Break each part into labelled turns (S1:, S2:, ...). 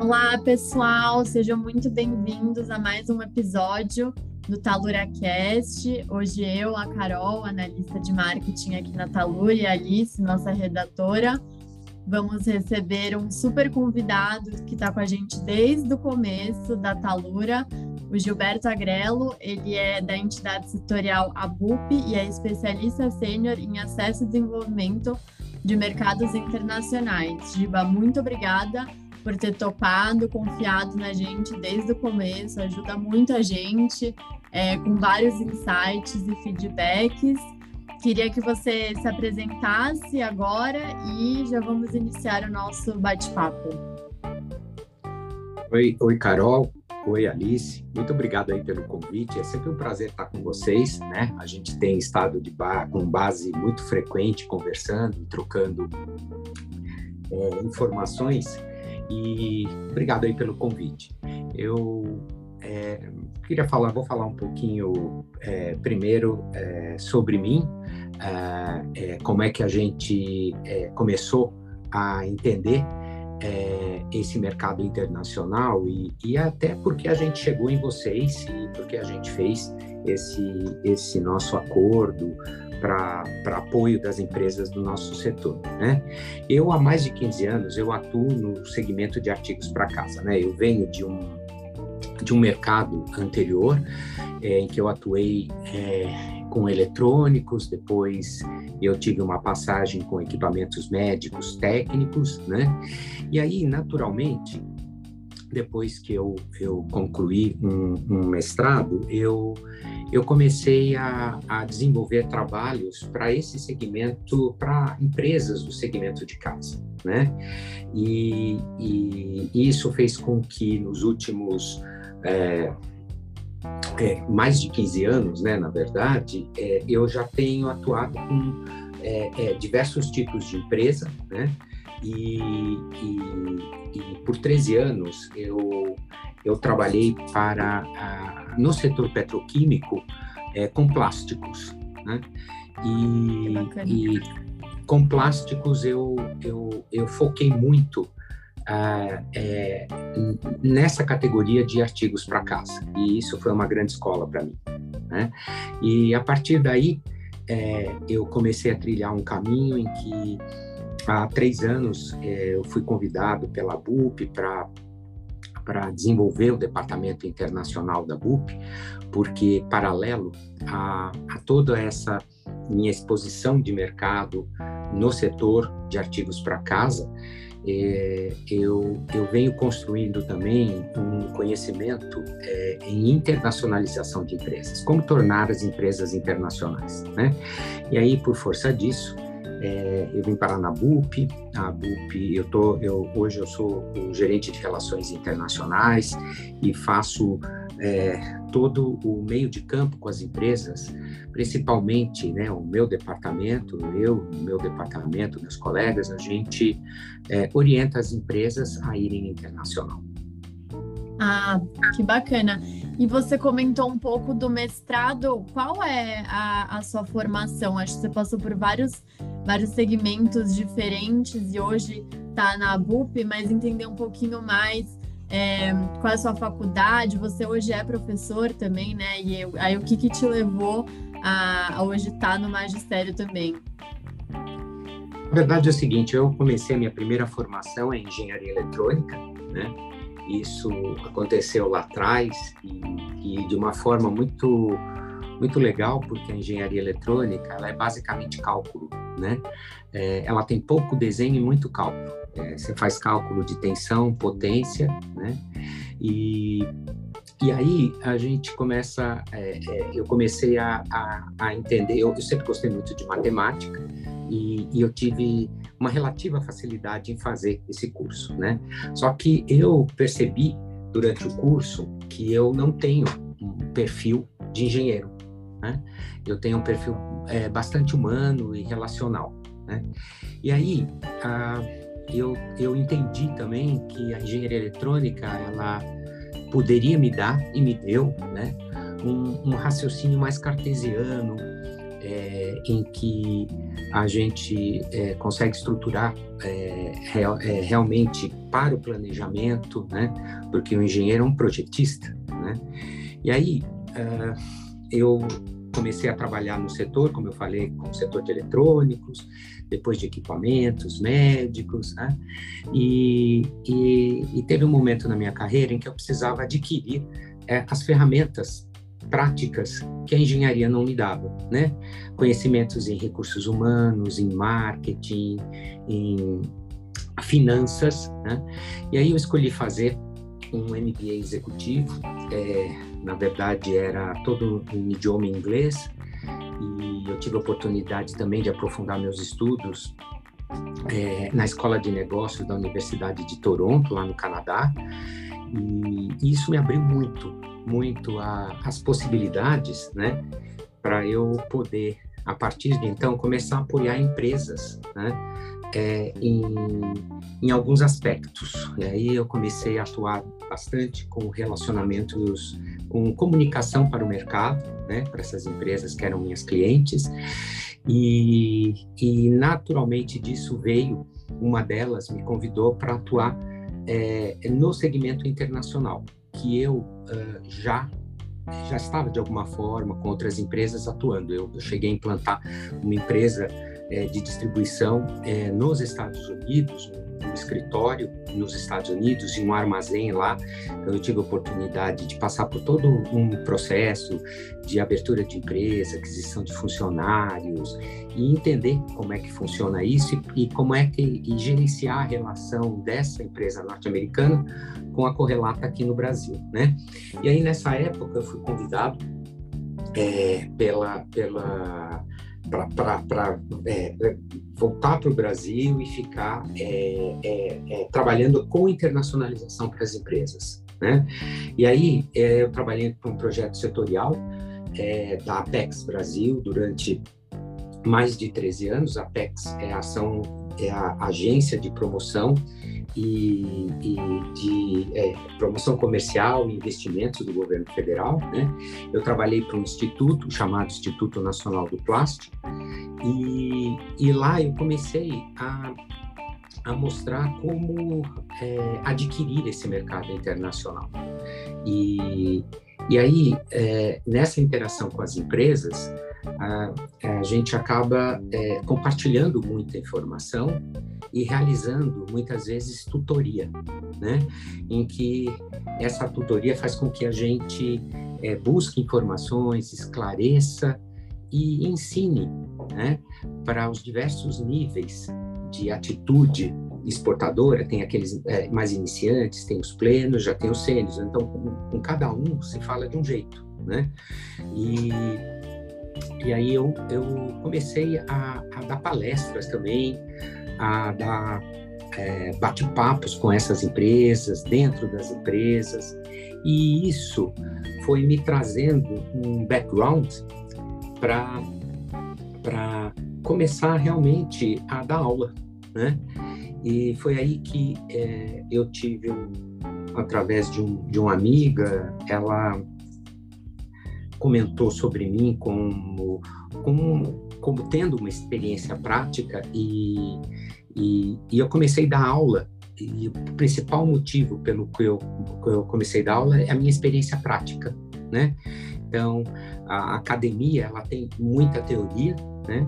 S1: Olá, pessoal, sejam muito bem-vindos a mais um episódio do TaluraCast. Hoje eu, a Carol, analista de marketing aqui na Talura, e a Alice, nossa redatora, vamos receber um super convidado que está com a gente desde o começo da Talura, o Gilberto Agrelo. Ele é da entidade setorial ABUP e é especialista sênior em acesso e desenvolvimento de mercados internacionais. Giba, muito obrigada por ter topado, confiado na gente desde o começo, ajuda muito a gente é, com vários insights e feedbacks. Queria que você se apresentasse agora e já vamos iniciar o nosso bate-papo.
S2: Oi, oi, Carol. Oi, Alice. Muito obrigado aí pelo convite. É sempre um prazer estar com vocês, né? A gente tem estado de ba com base muito frequente conversando, trocando é, informações e obrigado aí pelo convite. Eu é, queria falar, vou falar um pouquinho é, primeiro é, sobre mim, é, é, como é que a gente é, começou a entender esse mercado internacional e, e, até porque a gente chegou em vocês e porque a gente fez esse, esse nosso acordo para apoio das empresas do nosso setor, né? Eu há mais de 15 anos eu atuo no segmento de artigos para casa, né? Eu venho de um de um mercado anterior é, em que eu atuei é, com eletrônicos, depois eu tive uma passagem com equipamentos médicos técnicos, né? E aí, naturalmente, depois que eu, eu concluí um, um mestrado, eu eu comecei a, a desenvolver trabalhos para esse segmento, para empresas do segmento de casa, né? E, e, isso fez com que nos últimos é, é, mais de 15 anos, né, na verdade, é, eu já tenho atuado com diversos tipos de empresa, né? E, e, e, por 13 anos eu, eu trabalhei para a, no setor petroquímico é, com plásticos, né? E, e, com plásticos eu, eu, eu foquei muito ah, é, nessa categoria de artigos para casa e isso foi uma grande escola para mim, né? E a partir daí é, eu comecei a trilhar um caminho em que há três anos é, eu fui convidado pela BUP para para desenvolver o departamento internacional da BUP, porque paralelo a, a toda essa minha exposição de mercado no setor de artigos para casa, é, eu, eu venho construindo também um conhecimento é, em internacionalização de empresas, como tornar as empresas internacionais, né? E aí, por força disso, é, eu vim parar na BUP, a BUP, eu tô, eu, hoje eu sou o gerente de relações internacionais e faço é, todo o meio de campo com as empresas, principalmente né, o meu departamento, eu, meu departamento, meus colegas, a gente é, orienta as empresas a irem internacional.
S1: Ah, que bacana. E você comentou um pouco do mestrado. Qual é a, a sua formação? Acho que você passou por vários vários segmentos diferentes e hoje está na BUP, mas entender um pouquinho mais é, qual é a sua faculdade, você hoje é professor também, né? E eu, aí o que, que te levou a, a hoje estar tá no magistério também?
S2: A verdade é o seguinte, eu comecei a minha primeira formação em engenharia eletrônica, né? Isso aconteceu lá atrás e, e de uma forma muito muito legal porque a engenharia eletrônica ela é basicamente cálculo, né? É, ela tem pouco desenho e muito cálculo. É, você faz cálculo de tensão, potência, né? E, e aí a gente começa, é, é eu comecei a, a, a entender, eu, eu, sempre gostei muito de matemática e, e eu tive uma relativa facilidade em fazer esse curso, né? Só que eu percebi durante o curso que eu não tenho um perfil de engenheiro. Né? Eu tenho um perfil é, bastante humano e relacional. Né? E aí, ah, eu, eu entendi também que a engenharia eletrônica ela poderia me dar e me deu né, um, um raciocínio mais cartesiano, é, em que a gente é, consegue estruturar é, real, realmente para o planejamento, né? Porque o engenheiro é um projetista, né? E aí uh, eu comecei a trabalhar no setor, como eu falei, com o setor de eletrônicos, depois de equipamentos médicos, né? E, e, e teve um momento na minha carreira em que eu precisava adquirir é, as ferramentas práticas que a engenharia não me dava, né? Conhecimentos em recursos humanos, em marketing, em finanças, né? E aí eu escolhi fazer um MBA executivo, é, na verdade era todo em idioma inglês, e eu tive a oportunidade também de aprofundar meus estudos é, na Escola de Negócios da Universidade de Toronto, lá no Canadá, e isso me abriu muito, muito a, as possibilidades, né, para eu poder, a partir de então, começar a apoiar empresas, né, é, em, em alguns aspectos. E aí eu comecei a atuar bastante com relacionamentos, com comunicação para o mercado, né, para essas empresas que eram minhas clientes, e, e naturalmente disso veio, uma delas me convidou para atuar é, no segmento internacional, que eu uh, já já estava de alguma forma com outras empresas atuando. Eu, eu cheguei a implantar uma empresa é, de distribuição é, nos Estados Unidos, um escritório nos Estados Unidos e um armazém lá. Então, eu tive a oportunidade de passar por todo um processo de abertura de empresa, aquisição de funcionários e entender como é que funciona isso e, e como é que e gerenciar a relação dessa empresa norte-americana com a correlata aqui no Brasil, né? E aí nessa época eu fui convidado é, pela pela para é, voltar para o Brasil e ficar é, é, é, trabalhando com internacionalização para as empresas. Né? E aí é, eu trabalhei para um projeto setorial é, da Apex Brasil durante mais de 13 anos. A Apex é a ação, é a agência de promoção e, e de é, promoção comercial e investimentos do governo federal. Né? Eu trabalhei para um instituto chamado Instituto Nacional do Plástico e, e lá eu comecei a, a mostrar como é, adquirir esse mercado internacional. E, e aí, é, nessa interação com as empresas, a, gente acaba é, compartilhando muita informação e realizando muitas vezes tutoria, né? Em que essa tutoria faz com que a gente é, busque informações, esclareça e ensine, né? Para os diversos níveis de atitude exportadora, tem aqueles é, mais iniciantes, tem os plenos, já tem os sênios. Então, com, com cada um se fala de um jeito, né? E e aí eu, eu comecei a, a dar palestras também, a dar é, bate-papos com essas empresas, dentro das empresas, e isso foi me trazendo um background para começar realmente a dar aula, né? E foi aí que é, eu tive, um, através de, um, de uma amiga, ela comentou sobre mim como, como, como tendo uma experiência prática e, e, e, eu comecei a dar aula e o principal motivo pelo que eu, que eu comecei a dar aula é a minha experiência prática, né? Então, a academia, ela tem muita teoria, né?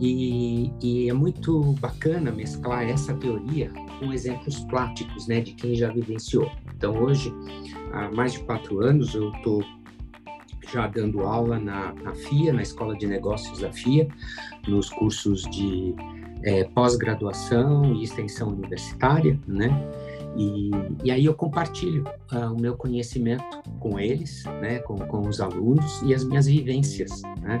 S2: E, e, é muito bacana mesclar essa teoria com exemplos práticos, né? De quem já vivenciou. Então, hoje, há mais de quatro anos, eu estou já dando aula na, na FIA, na Escola de Negócios da FIA, nos cursos de é, pós-graduação e extensão universitária, né? E, e aí eu compartilho uh, o meu conhecimento com eles, né, com, com os alunos e as minhas vivências, né,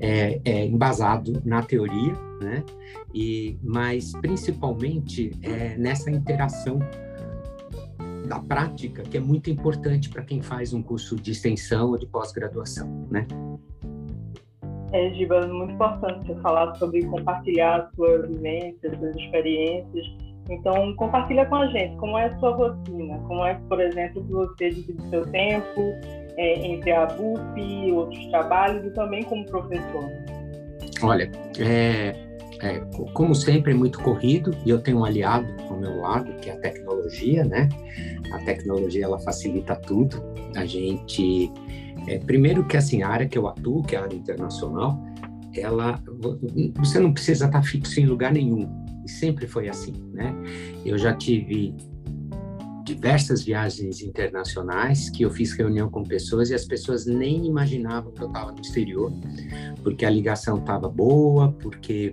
S2: é, é embasado na teoria, né, e mas principalmente é, nessa interação da prática, que é muito importante para quem faz um curso de extensão ou de pós-graduação, né?
S3: É, Giba, muito importante você falar sobre compartilhar suas vivências, suas experiências. Então, compartilha com a gente como é a sua rotina, como é, por exemplo, que você divide seu tempo é, entre a BUP, outros trabalhos e também como professor.
S2: Olha, é, é, como sempre, é muito corrido e eu tenho um aliado ao meu lado, que é a tecnologia, né? A tecnologia, ela facilita tudo. A gente... É, primeiro que, assim, a área que eu atuo, que é a área internacional, ela... Você não precisa estar fixo em lugar nenhum. E sempre foi assim, né? Eu já tive diversas viagens internacionais que eu fiz reunião com pessoas e as pessoas nem imaginavam que eu estava no exterior, porque a ligação estava boa, porque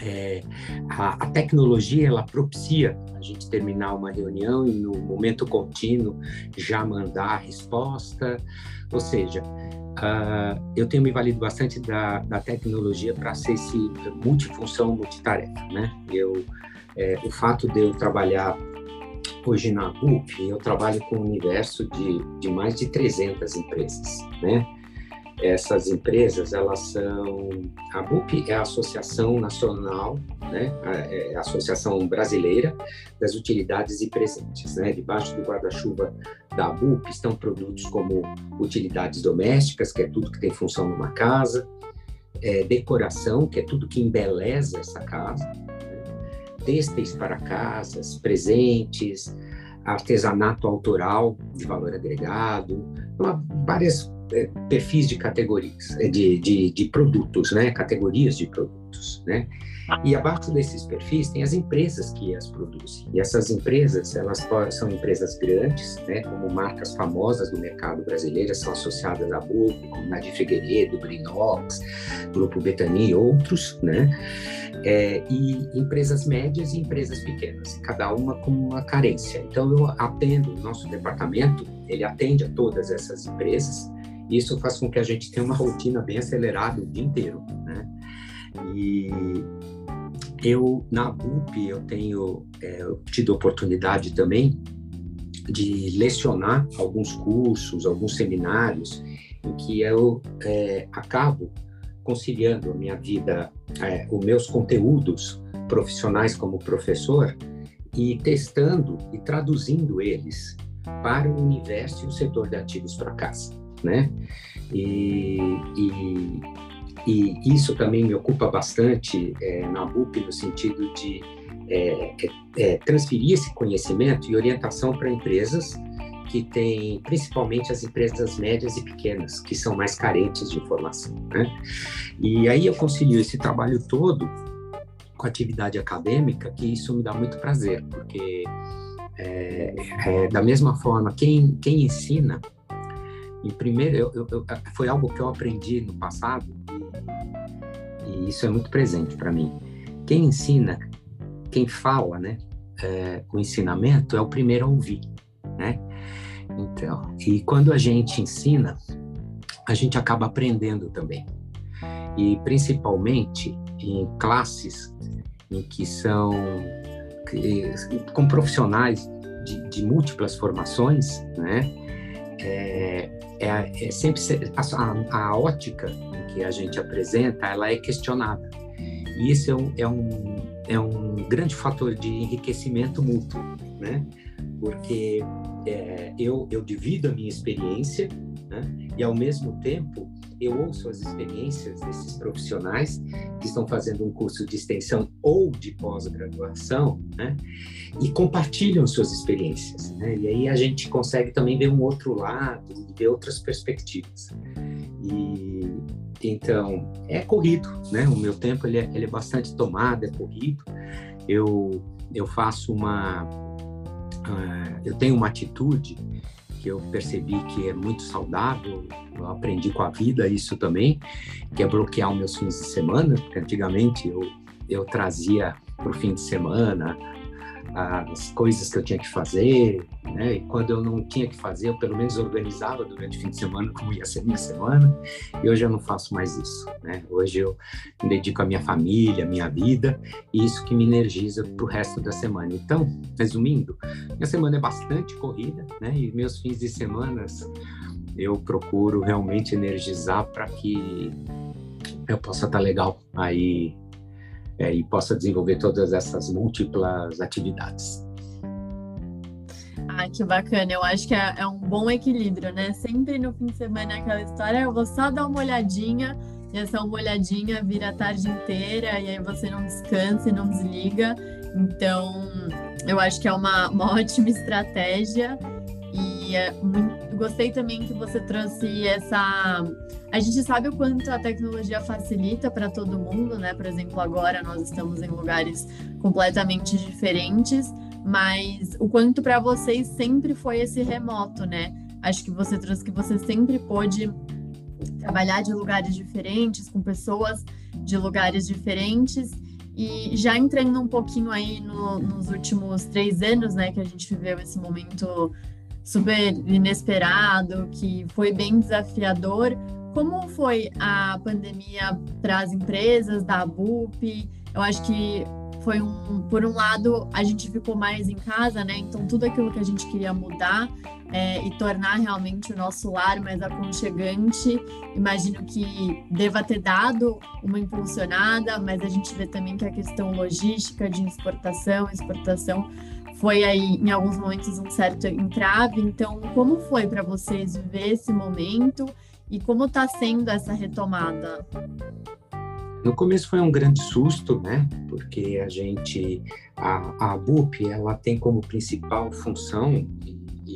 S2: é, a, a, tecnologia ela propicia a gente terminar uma reunião e no momento contínuo já mandar a resposta, ou seja, uh, eu tenho me valido bastante da, da tecnologia para ser esse multifunção, multitarefa, né? Eu, é, o fato de eu trabalhar hoje na BUP, eu trabalho com um universo de, de mais de 300 empresas, né? Essas empresas, elas são... A BUP é a Associação Nacional, né? É a Associação Brasileira das Utilidades e Presentes, né? Debaixo do guarda-chuva da BUP estão produtos como utilidades domésticas, que é tudo que tem função numa casa, é, decoração, que é tudo que embeleza essa casa, têxteis para casas, presentes, artesanato autoral de valor agregado, várias é, perfis de categorias, é, de, de, de, produtos, né? categorias de produtos. Né? E abaixo desses perfis tem as empresas que as produzem. E essas empresas, elas são empresas grandes, né? como marcas famosas do mercado brasileiro, são associadas à BUP, como Nadir Figueiredo, Brinox, Grupo Betani e outros, né? É, e empresas médias e empresas pequenas, cada uma com uma carência. Então, eu atendo, o nosso departamento, ele atende a todas essas empresas, isso faz com que a gente tenha uma rotina bem acelerada o dia inteiro, né? E eu, na BUP, eu tenho é, tido oportunidade também de lecionar alguns cursos, alguns seminários, em que eu é, acabo conciliando a minha vida, é, os meus conteúdos profissionais como professor e testando e traduzindo eles para o universo e o setor de ativos para casa né? E, e, e, isso também me ocupa bastante é, na BUP, no sentido de é, é, é, transferir esse conhecimento e orientação para empresas que têm, principalmente as empresas médias e pequenas, que são mais carentes de informação. Né? E aí eu concilio esse trabalho todo com a atividade acadêmica, que isso me dá muito prazer, porque é, é, da mesma forma, quem, quem ensina e primeiro, eu, eu, eu, foi algo que eu aprendi no passado e, isso é muito presente para mim. Quem ensina, quem fala, né, é, o ensinamento é o primeiro a ouvir, né? Então, e quando a gente ensina, a gente acaba aprendendo também. E principalmente em classes em que são com profissionais de, de múltiplas formações, né? É, é, é sempre a, a, ótica que a gente apresenta, ela é questionada. E isso é um, é um, é um grande fator de enriquecimento mútuo, né? Porque é, eu, eu divido a minha experiência né? e, ao mesmo tempo, eu ouço as experiências desses profissionais que estão fazendo um curso de extensão ou de pós-graduação, né? E compartilham suas experiências, né? E aí a gente consegue também ver um outro lado, ver outras perspectivas. E então é corrido, né? O meu tempo ele é, ele é bastante tomado, é corrido. Eu eu faço uma uh, eu tenho uma atitude que eu percebi que é muito saudável, eu aprendi com a vida isso também, que é bloquear os meus fins de semana, porque antigamente eu, eu trazia para o fim de semana as coisas que eu tinha que fazer, né? E quando eu não tinha que fazer, eu pelo menos organizava durante o fim de semana como ia ser minha semana. E hoje eu não faço mais isso, né? Hoje eu me dedico à minha família, à minha vida, e isso que me energiza para o resto da semana. Então, resumindo, minha semana é bastante corrida, né? E meus fins de semana eu procuro realmente energizar para que eu possa estar legal aí é, e possa desenvolver todas essas múltiplas atividades.
S1: Ah, que bacana. Eu acho que é, é, um bom equilíbrio, né? Sempre no fim de semana aquela história, eu vou só dar uma olhadinha e essa uma olhadinha vira a tarde inteira e aí você não descansa e não desliga. Então, eu acho que é uma, uma ótima estratégia e é muito, gostei também que você trouxe essa. A gente sabe o quanto a tecnologia facilita para todo mundo, né? Por exemplo, agora nós estamos em lugares completamente diferentes, mas o quanto para vocês sempre foi esse remoto, né? Acho que você trouxe que você sempre pôde trabalhar de lugares diferentes, com pessoas de lugares diferentes. E já entrando um pouquinho aí no, nos últimos três anos, né, que a gente viveu esse momento super inesperado, que foi bem desafiador. Como foi a pandemia para as empresas da BUP? Eu acho que foi um, por um lado, a gente ficou mais em casa, né? Então tudo aquilo que a gente queria mudar é, e tornar realmente o nosso lar mais aconchegante, imagino que deva ter dado uma impulsionada, mas a gente vê também que a questão logística de exportação, exportação foi aí em alguns momentos um certo entrave. Então, como foi para vocês viver esse momento e como está sendo essa retomada?
S2: No começo foi um grande susto, né? Porque a gente, a, a BUP, ela tem como principal função e, e,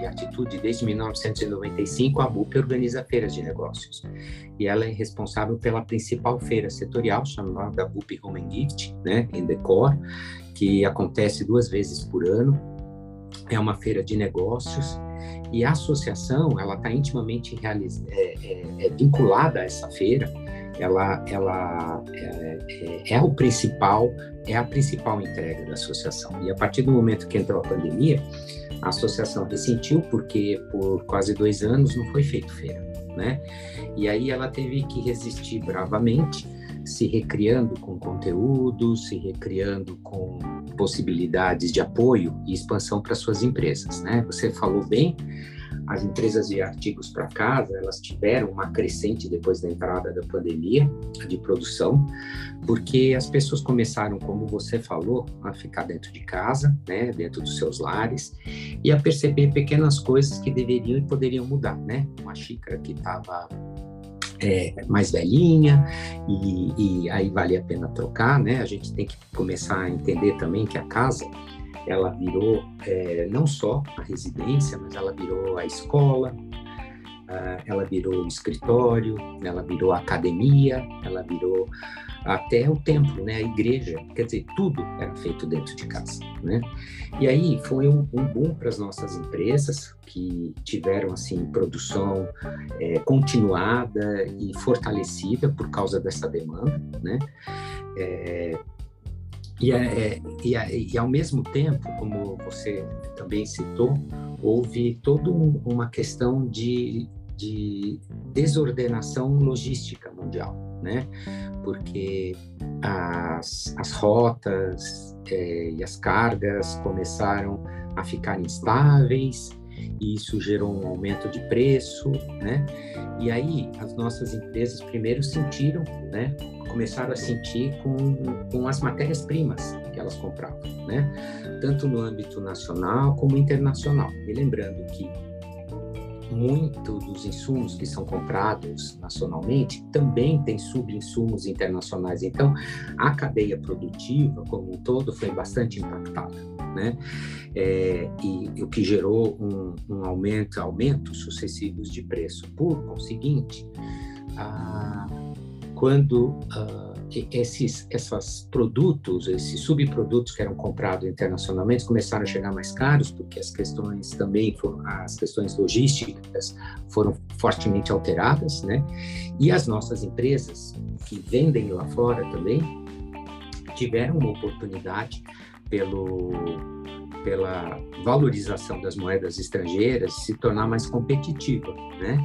S2: e, atitude desde 1995 a BUP organiza feiras de negócios e ela é responsável pela principal feira setorial chamada BUP Home and Gift, né? Em Decor que acontece duas vezes por ano. É uma feira de negócios e a associação ela está intimamente é, é, é, vinculada a essa feira. Ela, ela é, é, é, o principal, é a principal entrega da associação. E a partir do momento que entrou a pandemia, a associação ressentiu porque por quase dois anos não foi feito feira, né? E aí ela teve que resistir bravamente se recriando com conteúdo, se recriando com possibilidades de apoio e expansão para suas empresas, né? Você falou bem, as empresas de artigos para casa, elas tiveram uma crescente depois da entrada da pandemia de produção, porque as pessoas começaram, como você falou, a ficar dentro de casa, né, dentro dos seus lares, e a perceber pequenas coisas que deveriam e poderiam mudar, né? Uma xícara que estava é, mais velhinha e, e, aí vale a pena trocar, né? A gente tem que começar a entender também que a casa ela virou é, não só a residência, mas ela virou a escola, ela virou escritório, ela virou academia, ela virou até o templo, né, a igreja, quer dizer, tudo era feito dentro de casa, né? E aí foi um, um boom para as nossas empresas que tiveram assim produção é, continuada e fortalecida por causa dessa demanda, né? É, e, é, e, e, ao mesmo tempo, como você também citou, houve toda um, uma questão de, de desordenação logística mundial, né? Porque as, as rotas é, e as cargas começaram a ficar instáveis, e isso gerou um aumento de preço, né? E aí as nossas empresas primeiro sentiram, né? Começaram a sentir com, com as matérias-primas que elas compravam, né? Tanto no âmbito nacional como internacional. E lembrando que muito dos insumos que são comprados nacionalmente também tem subinsumos internacionais. Então, a cadeia produtiva como um todo foi bastante impactada, né? É, e o que gerou um, um aumento, aumentos sucessivos de preço. Por conseguinte, ah, quando ah, esses, esses produtos, esses subprodutos que eram comprados internacionalmente começaram a chegar mais caros, porque as questões também foram, as questões logísticas foram fortemente alteradas, né? E as nossas empresas que vendem lá fora também tiveram uma oportunidade pelo pela valorização das moedas estrangeiras se tornar mais competitiva, né?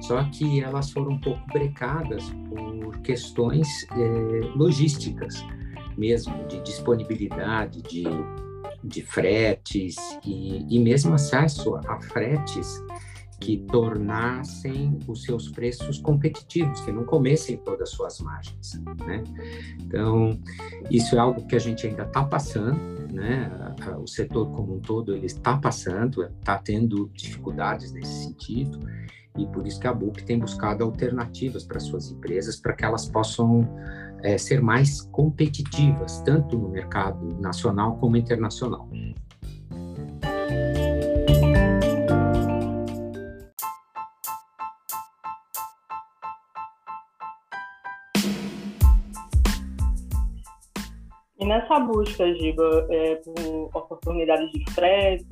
S2: Só que elas foram um pouco brecadas por questões é, logísticas mesmo, de disponibilidade de, de fretes e, e mesmo acesso a fretes que tornassem os seus preços competitivos, que não comessem todas as suas margens, né? Então, isso é algo que a gente ainda está passando, né? O setor como um todo ele está passando, está tendo dificuldades nesse sentido e por isso que a BUP tem buscado alternativas para suas empresas para que elas possam é, ser mais competitivas, tanto no mercado nacional como internacional.
S3: E nessa busca, Giba, é, por oportunidades de fretes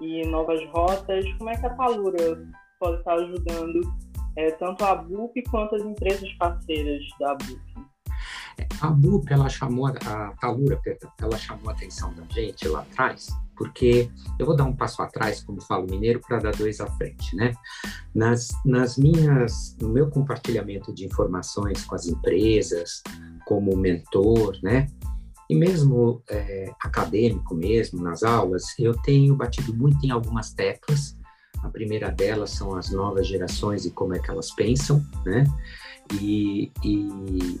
S3: e novas rotas, como é que a Talura pode estar ajudando é, tanto a BUP quanto as empresas parceiras da BUP.
S2: A BUP, ela chamou, a Talura, ela chamou a atenção da gente lá atrás, porque eu vou dar um passo atrás, como falo mineiro, para dar dois à frente, né? Nas, nas minhas, no meu compartilhamento de informações com as empresas, como mentor, né? E mesmo é, acadêmico mesmo, nas aulas, eu tenho batido muito em algumas teclas a primeira delas são as novas gerações e como é que elas pensam, né? E, e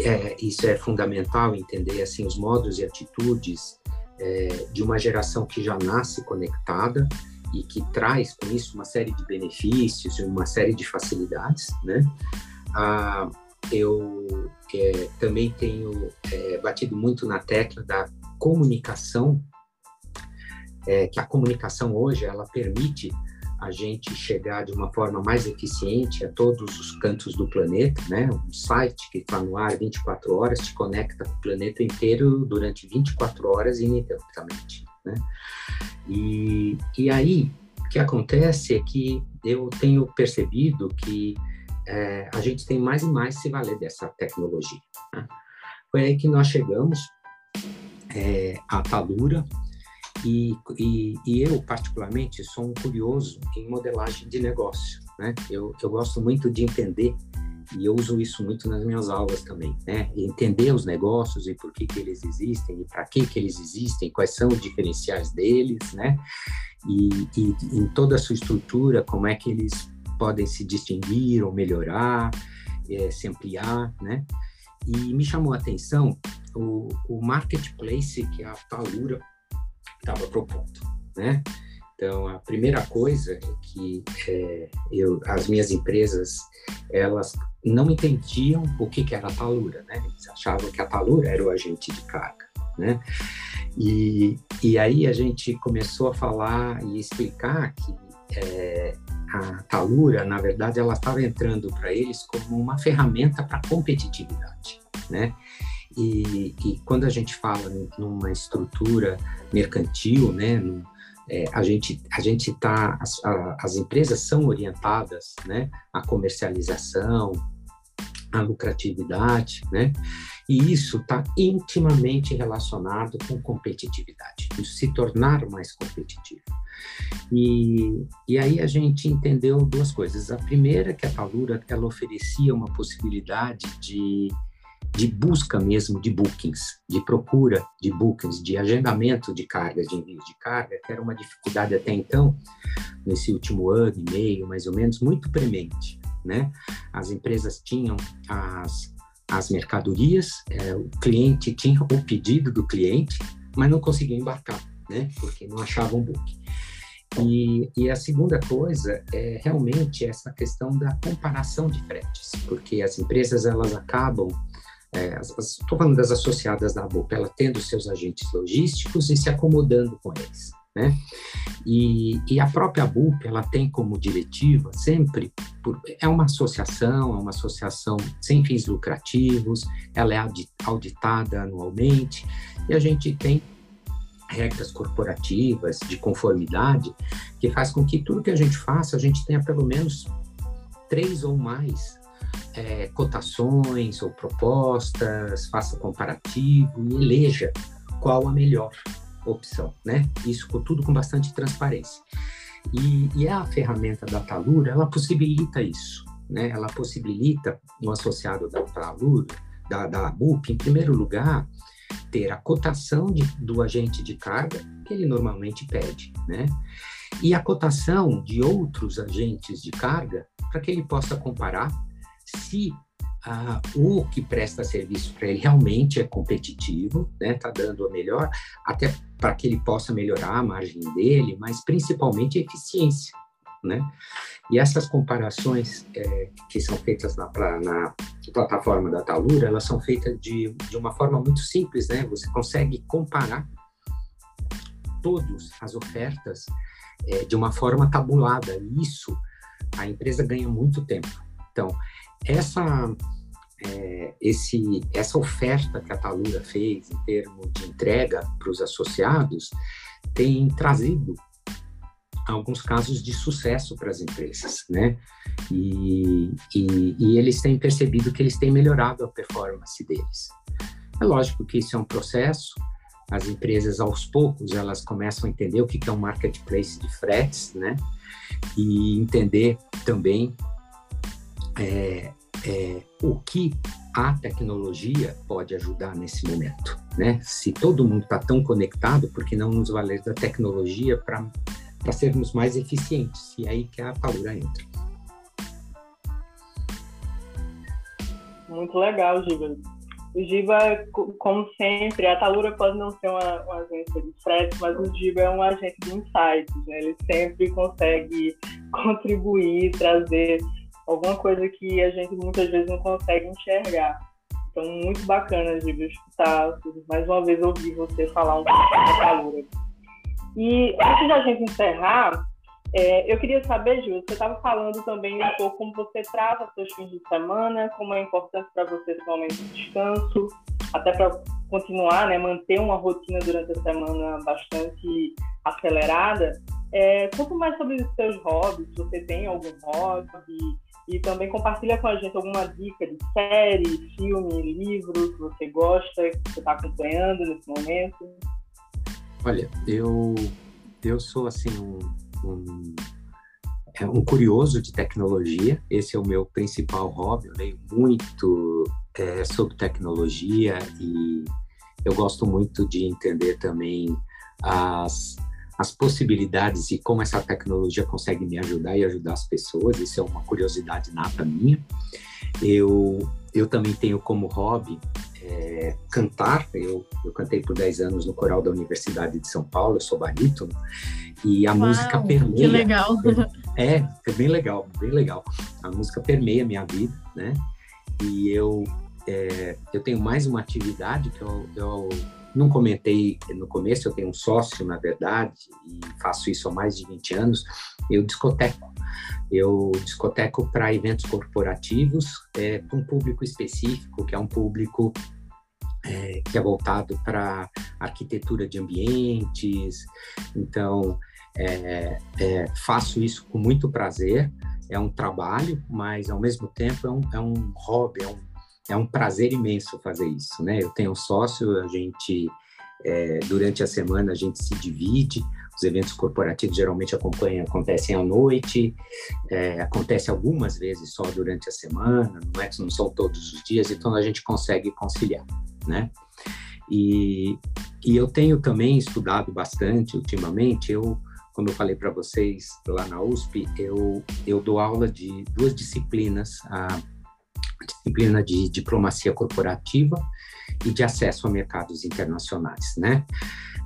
S2: é, isso é fundamental entender assim os modos e atitudes é, de uma geração que já nasce conectada e que traz com isso uma série de benefícios e uma série de facilidades, né? Ah, eu é, também tenho é, batido muito na tecla da comunicação, é, que a comunicação hoje ela permite a gente chegar de uma forma mais eficiente a todos os cantos do planeta, né? Um site que está no ar 24 horas te conecta com o planeta inteiro durante 24 horas ininterruptamente, né? E, e aí, o que acontece é que eu tenho percebido que é, a gente tem mais e mais se valer dessa tecnologia. Né? Foi aí que nós chegamos é, à Talura, e, e, e, eu, particularmente, sou um curioso em modelagem de negócio. Né? Eu, eu gosto muito de entender, e eu uso isso muito nas minhas aulas também, né? entender os negócios e por que, que eles existem, e para que, que eles existem, quais são os diferenciais deles, né? E, e em toda a sua estrutura, como é que eles podem se distinguir ou melhorar, é, se ampliar, né? E me chamou a atenção o, o marketplace que a Talura estava propondo, né? Então, a primeira coisa é que é, eu, as minhas empresas, elas não entendiam o que, que era a talura, né? Eles achavam que a talura era o agente de carga, né? E, e aí a gente começou a falar e explicar que é, a talura, na verdade, ela estava entrando para eles como uma ferramenta para competitividade, né? E, e, quando a gente fala numa estrutura mercantil, né, é, a gente a gente está as, as, empresas são orientadas, né, à comercialização, à lucratividade, né, e isso está intimamente relacionado com competitividade, com se tornar mais competitivo. E, e aí a gente entendeu duas coisas. A primeira é que a Talura ela oferecia uma possibilidade de de busca mesmo de bookings, de procura de bookings, de agendamento de cargas, de envio de carga, que era uma dificuldade até então, nesse último ano e meio, mais ou menos, muito premente, né? As empresas tinham as, as mercadorias, é, o cliente tinha o pedido do cliente, mas não conseguia embarcar, né? Porque não achavam um booking. E, e, a segunda coisa é realmente essa questão da comparação de fretes, porque as empresas elas acabam é, estou falando das associadas da BUP, ela tendo seus agentes logísticos e se acomodando com eles. Né? E, e, a própria BUP, ela tem como diretiva sempre, por, é uma associação, é uma associação sem fins lucrativos, ela é auditada anualmente, e a gente tem regras corporativas de conformidade que faz com que tudo que a gente faça, a gente tenha pelo menos três ou mais é, cotações ou propostas, faça comparativo e eleja qual a melhor opção, né? Isso tudo com bastante transparência. E, e a ferramenta da Talura, ela possibilita isso, né? Ela possibilita no associado da Talura, da, da BUP, em primeiro lugar, ter a cotação de, do agente de carga que ele normalmente pede, né? e a cotação de outros agentes de carga para que ele possa comparar se ah, o que presta serviço para ele realmente é competitivo, está né, tá dando a melhor, até para que ele possa melhorar a margem dele, mas principalmente a eficiência. Né? E essas comparações é, que são feitas na, na, plataforma da Talura, elas são feitas de, de uma forma muito simples, né? Você consegue comparar todas as ofertas é, de uma forma tabulada. E isso a empresa ganha muito tempo. Então, essa é, esse, essa oferta que a Talura fez em termos de entrega para os associados tem trazido alguns casos de sucesso para as empresas, né? E, e, e, eles têm percebido que eles têm melhorado a performance deles. É lógico que isso é um processo. As empresas, aos poucos, elas começam a entender o que é um marketplace de fretes, né? E entender também é, é, o que a tecnologia pode ajudar nesse momento, né? Se todo mundo está tão conectado, por que não nos valer da tecnologia para sermos mais eficientes. E aí que a Talura entra.
S3: Muito legal, Giba. O Giba, como sempre, a Talura pode não ser uma, uma agência de frete, mas o Giba é um agente de insights, né? Ele sempre consegue contribuir, trazer alguma coisa que a gente muitas vezes não consegue enxergar. Então, muito bacana, Giba, escutar, mais uma vez ouvir você falar um pouco da Talura. E antes da gente encerrar, é, eu queria saber, Ju, você estava falando também um pouco como você trava seus fins de semana, como é importante para você esse momento de descanso, até para continuar, né, manter uma rotina durante a semana bastante acelerada. É, conta mais sobre os seus hobbies, você tem algum hobby, e também compartilha com a gente alguma dica de série, filme, livro que você gosta, que você está acompanhando nesse momento.
S2: Olha, eu, eu sou assim um, um, é um, curioso de tecnologia. Esse é o meu principal hobby. Eu leio muito é, sobre tecnologia e eu gosto muito de entender também as, as possibilidades e como essa tecnologia consegue me ajudar e ajudar as pessoas. Isso é uma curiosidade nata minha. Eu, eu também tenho como hobby é, cantar. Eu, eu cantei por 10 anos no coral da Universidade de São Paulo, eu sou barítono, e a Uau, música permeia.
S1: Que legal!
S2: É, é bem legal, bem legal. A música permeia a minha vida, né? E eu, é, eu tenho mais uma atividade que eu, eu não comentei no começo, eu tenho um sócio, na verdade, e faço isso há mais de 20 anos. Eu discoteco. Eu discoteco para eventos corporativos, é, para um público específico, que é um público é, que é voltado para arquitetura de ambientes. Então, é, é, faço isso com muito prazer. É um trabalho, mas ao mesmo tempo é um, é um hobby, é um, é um prazer imenso fazer isso, né? Eu tenho um sócio, a gente é, durante a semana a gente se divide. Os eventos corporativos geralmente acompanham, acontecem à noite, é, acontece algumas vezes só durante a semana, não, é, não são todos os dias, então a gente consegue conciliar né? E, e eu tenho também estudado bastante ultimamente. Eu, como eu falei para vocês lá na USP, eu, eu dou aula de duas disciplinas: a disciplina de diplomacia corporativa e de acesso a mercados internacionais, né?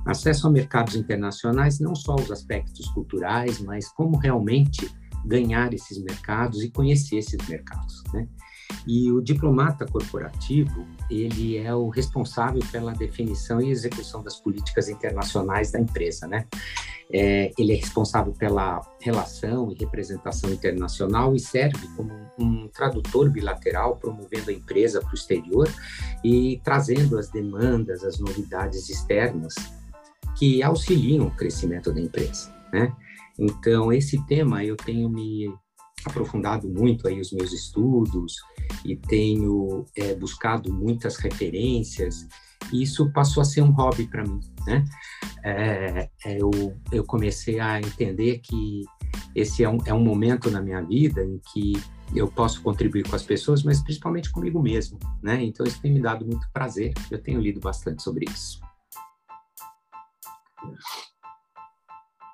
S2: Acesso a mercados internacionais, não só os aspectos culturais, mas como realmente ganhar esses mercados e conhecer esses mercados, né? E o diplomata corporativo, ele é o responsável pela definição e execução das políticas internacionais da empresa, né? É, ele é responsável pela relação e representação internacional e serve como um tradutor bilateral, promovendo a empresa para o exterior e trazendo as demandas, as novidades externas que auxiliam o crescimento da empresa, né? Então, esse tema eu tenho me aprofundado muito aí os meus estudos e tenho é, buscado muitas referências. E isso passou a ser um hobby para mim, né? É, é, eu, eu comecei a entender que esse é um, é um momento na minha vida em que eu posso contribuir com as pessoas, mas principalmente comigo mesmo, né? Então isso tem me dado muito prazer. Eu tenho lido bastante sobre isso.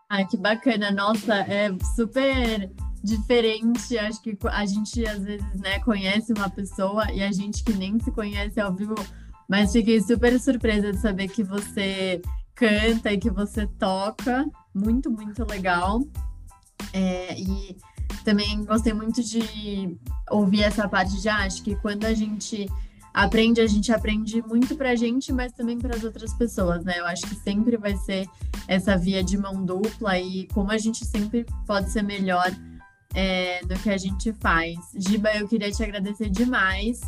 S1: Ah, que bacana. Nossa, é super diferente. Acho que a gente às vezes, né, conhece uma pessoa e a gente que nem se conhece ao vivo, mas fiquei super surpresa de saber que você canta e que você toca. Muito, muito legal. É, e também gostei muito de ouvir essa parte de ah, acho que quando a gente aprende, a gente aprende muito para a gente, mas também para as outras pessoas, né? Eu acho que sempre vai ser essa via de mão dupla e como a gente sempre pode ser melhor é, no que a gente faz. Giba, eu queria te agradecer demais.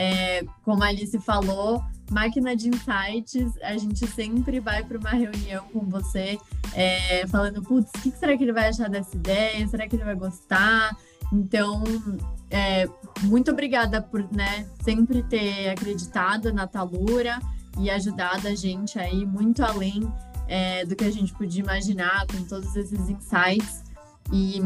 S1: É, como a Alice falou, máquina de insights, a gente sempre vai para uma reunião com você é, falando, putz, o que será que ele vai achar dessa ideia? Será que ele vai gostar? Então, é, muito obrigada por né, sempre ter acreditado na Talura e ajudado a gente aí muito além é, do que a gente podia imaginar com todos esses insights e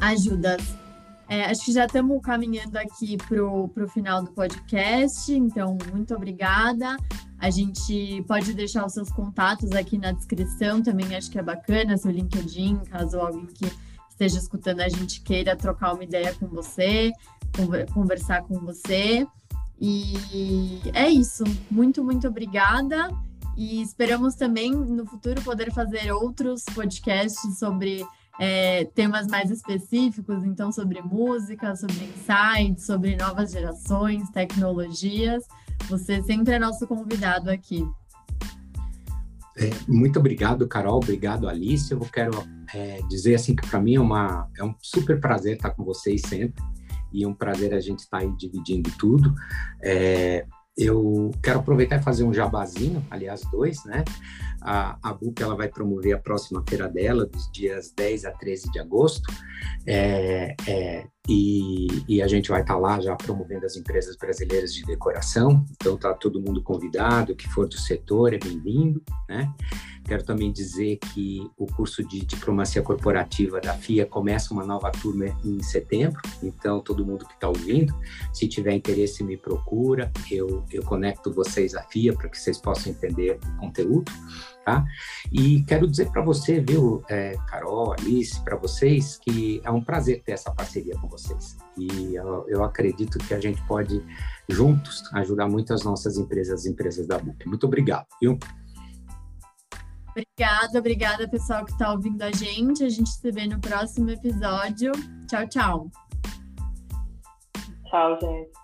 S1: ajudas. É, acho que já estamos caminhando aqui para o final do podcast, então muito obrigada. A gente pode deixar os seus contatos aqui na descrição também, acho que é bacana, seu LinkedIn, caso alguém que esteja escutando a gente queira trocar uma ideia com você, conversar com você. E é isso. Muito, muito obrigada. E esperamos também no futuro poder fazer outros podcasts sobre é, temas mais específicos, então sobre música, sobre insights, sobre novas gerações, tecnologias. Você sempre é nosso convidado aqui.
S2: É, muito obrigado, Carol. Obrigado, Alice. Eu quero é, dizer assim que para mim é, uma, é um super prazer estar com vocês sempre e um prazer a gente estar aí dividindo tudo. É, eu quero aproveitar e fazer um jabazinho, aliás, dois, né? A, a BUP ela vai promover a próxima feira dela, dos dias 10 a 13 de agosto, é, é, e, e, a gente vai estar lá já promovendo as empresas brasileiras de decoração, então tá todo mundo convidado, que for do setor é bem-vindo, né? Quero também dizer que o curso de diplomacia corporativa da FIA começa uma nova turma em setembro, então todo mundo que está ouvindo, se tiver interesse, me procura, eu, eu conecto vocês à FIA para que vocês possam entender o conteúdo, tá? E quero dizer para você, viu, é, Carol, Alice, para vocês, que é um prazer ter essa parceria com vocês. E eu, eu acredito que a gente pode, juntos, ajudar muito as nossas empresas, as empresas da BUP. Muito obrigado, viu?
S1: Obrigada, obrigada, pessoal que está ouvindo a gente. A gente se vê no próximo episódio. Tchau, tchau.
S3: Tchau, gente.